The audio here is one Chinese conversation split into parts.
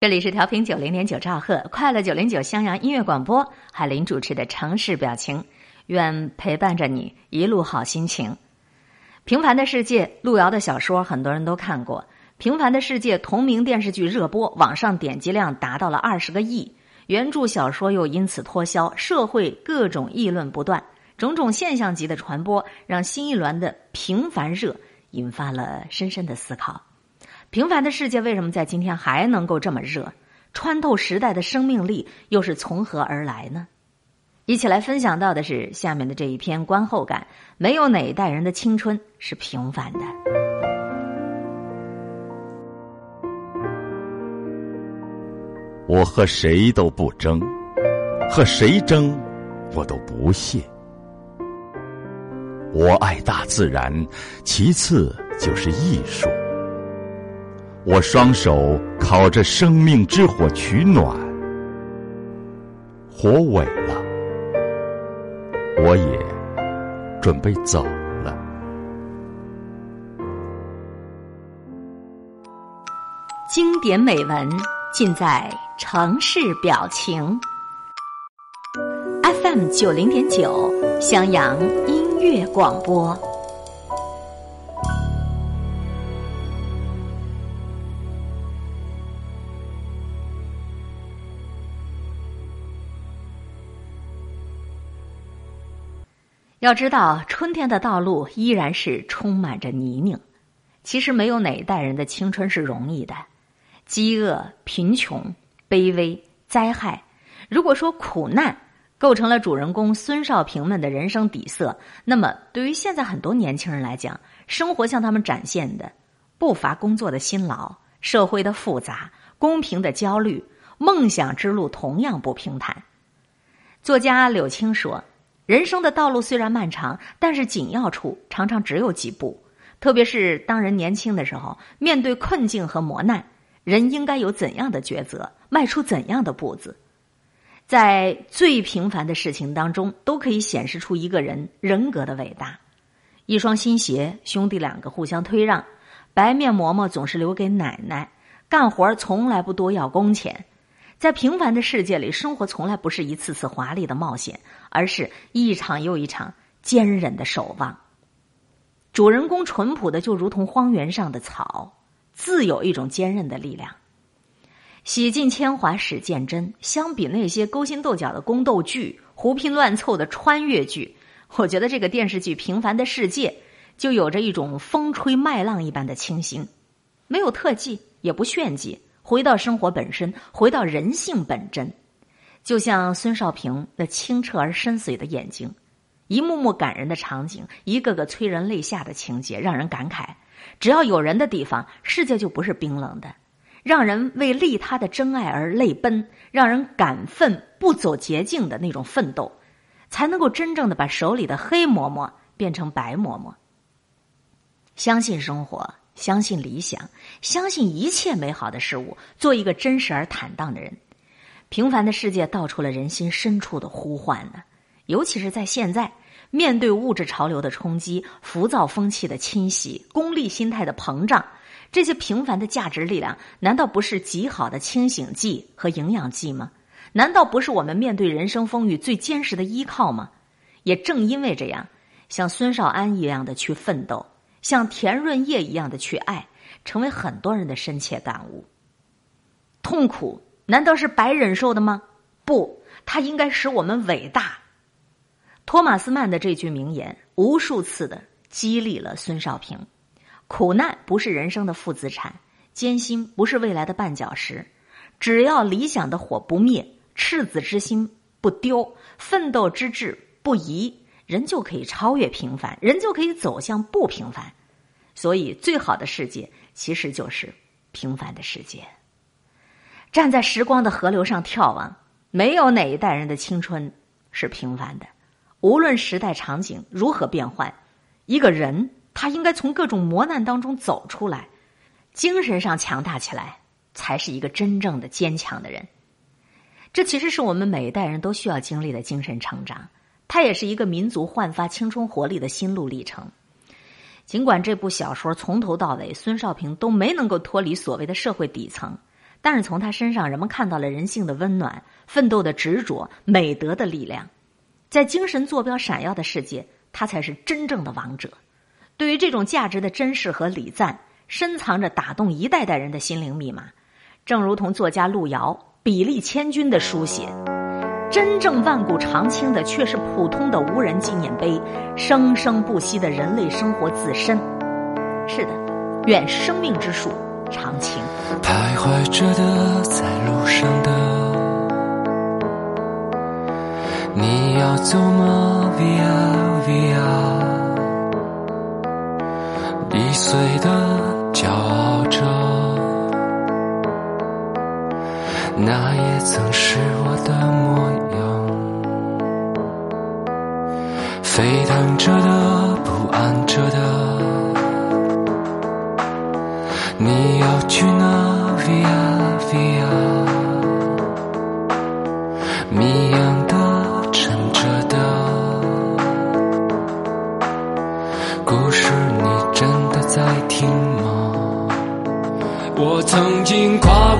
这里是调频九零点九兆赫，快乐九零九襄阳音乐广播，海林主持的城市表情，愿陪伴着你一路好心情。平凡的世界，路遥的小说很多人都看过。平凡的世界同名电视剧热播，网上点击量达到了二十个亿，原著小说又因此脱销，社会各种议论不断，种种现象级的传播，让新一轮的平凡热引发了深深的思考。平凡的世界为什么在今天还能够这么热？穿透时代的生命力又是从何而来呢？一起来分享到的是下面的这一篇观后感：没有哪一代人的青春是平凡的。我和谁都不争，和谁争，我都不屑。我爱大自然，其次就是艺术。我双手烤着生命之火取暖，火萎了，我也准备走了。经典美文尽在城市表情，FM 九零点九襄阳音乐广播。要知道，春天的道路依然是充满着泥泞。其实，没有哪一代人的青春是容易的。饥饿、贫穷、卑微、灾害，如果说苦难构成了主人公孙少平们的人生底色，那么对于现在很多年轻人来讲，生活向他们展现的不乏工作的辛劳、社会的复杂、公平的焦虑、梦想之路同样不平坦。作家柳青说。人生的道路虽然漫长，但是紧要处常常只有几步。特别是当人年轻的时候，面对困境和磨难，人应该有怎样的抉择，迈出怎样的步子？在最平凡的事情当中，都可以显示出一个人人格的伟大。一双新鞋，兄弟两个互相推让；白面馍馍总是留给奶奶，干活从来不多要工钱。在平凡的世界里，生活从来不是一次次华丽的冒险，而是一场又一场坚韧的守望。主人公淳朴的，就如同荒原上的草，自有一种坚韧的力量。洗尽铅华始见真。相比那些勾心斗角的宫斗剧、胡拼乱凑的穿越剧，我觉得这个电视剧《平凡的世界》就有着一种风吹麦浪一般的清新，没有特技，也不炫技。回到生活本身，回到人性本真，就像孙少平那清澈而深邃的眼睛，一幕幕感人的场景，一个个催人泪下的情节，让人感慨：只要有人的地方，世界就不是冰冷的。让人为利他的真爱而泪奔，让人感奋不走捷径的那种奋斗，才能够真正的把手里的黑馍馍变成白馍馍。相信生活。相信理想，相信一切美好的事物，做一个真实而坦荡的人。平凡的世界道出了人心深处的呼唤呢。尤其是在现在，面对物质潮流的冲击、浮躁风气的侵袭、功利心态的膨胀，这些平凡的价值力量，难道不是极好的清醒剂和营养剂吗？难道不是我们面对人生风雨最坚实的依靠吗？也正因为这样，像孙少安一样的去奋斗。像田润叶一样的去爱，成为很多人的深切感悟。痛苦难道是白忍受的吗？不，它应该使我们伟大。托马斯曼的这句名言，无数次的激励了孙少平。苦难不是人生的负资产，艰辛不是未来的绊脚石。只要理想的火不灭，赤子之心不丢，奋斗之志不移。人就可以超越平凡，人就可以走向不平凡。所以，最好的世界其实就是平凡的世界。站在时光的河流上眺望，没有哪一代人的青春是平凡的。无论时代场景如何变换，一个人他应该从各种磨难当中走出来，精神上强大起来，才是一个真正的坚强的人。这其实是我们每一代人都需要经历的精神成长。它也是一个民族焕发青春活力的心路历程。尽管这部小说从头到尾，孙少平都没能够脱离所谓的社会底层，但是从他身上，人们看到了人性的温暖、奋斗的执着、美德的力量。在精神坐标闪耀的世界，他才是真正的王者。对于这种价值的珍视和礼赞，深藏着打动一代代人的心灵密码。正如同作家路遥笔力千钧的书写：“真正万古长青的，却是普通的无人纪念碑，生生不息的人类生活自身。”是的，愿生命之树长青。徘徊着的，在路上的。你要走吗？Via Via，易碎的骄傲着，那也曾是我的模样。沸腾着的不安着的你要去哪 via via 谜样的沉着的。故事你真的在听吗？我曾经夸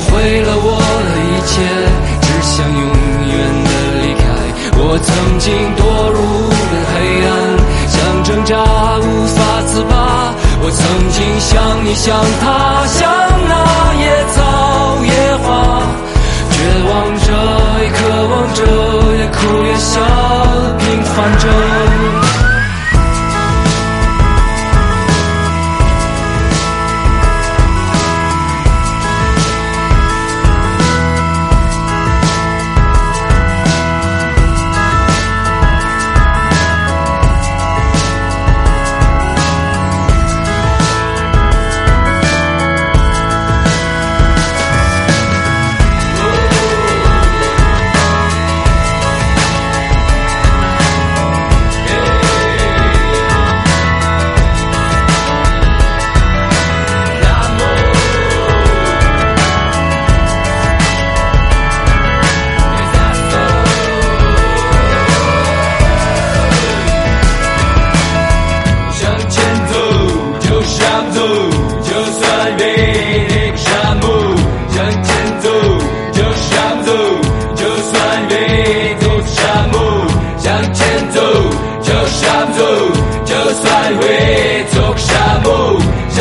毁了我的一切，只想永远的离开。我曾经堕入了黑暗，想挣扎，无法自拔。我曾经像你，像他，像那野草野花，绝望着，也渴望着，也哭也笑，平凡着。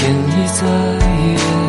天意在眼。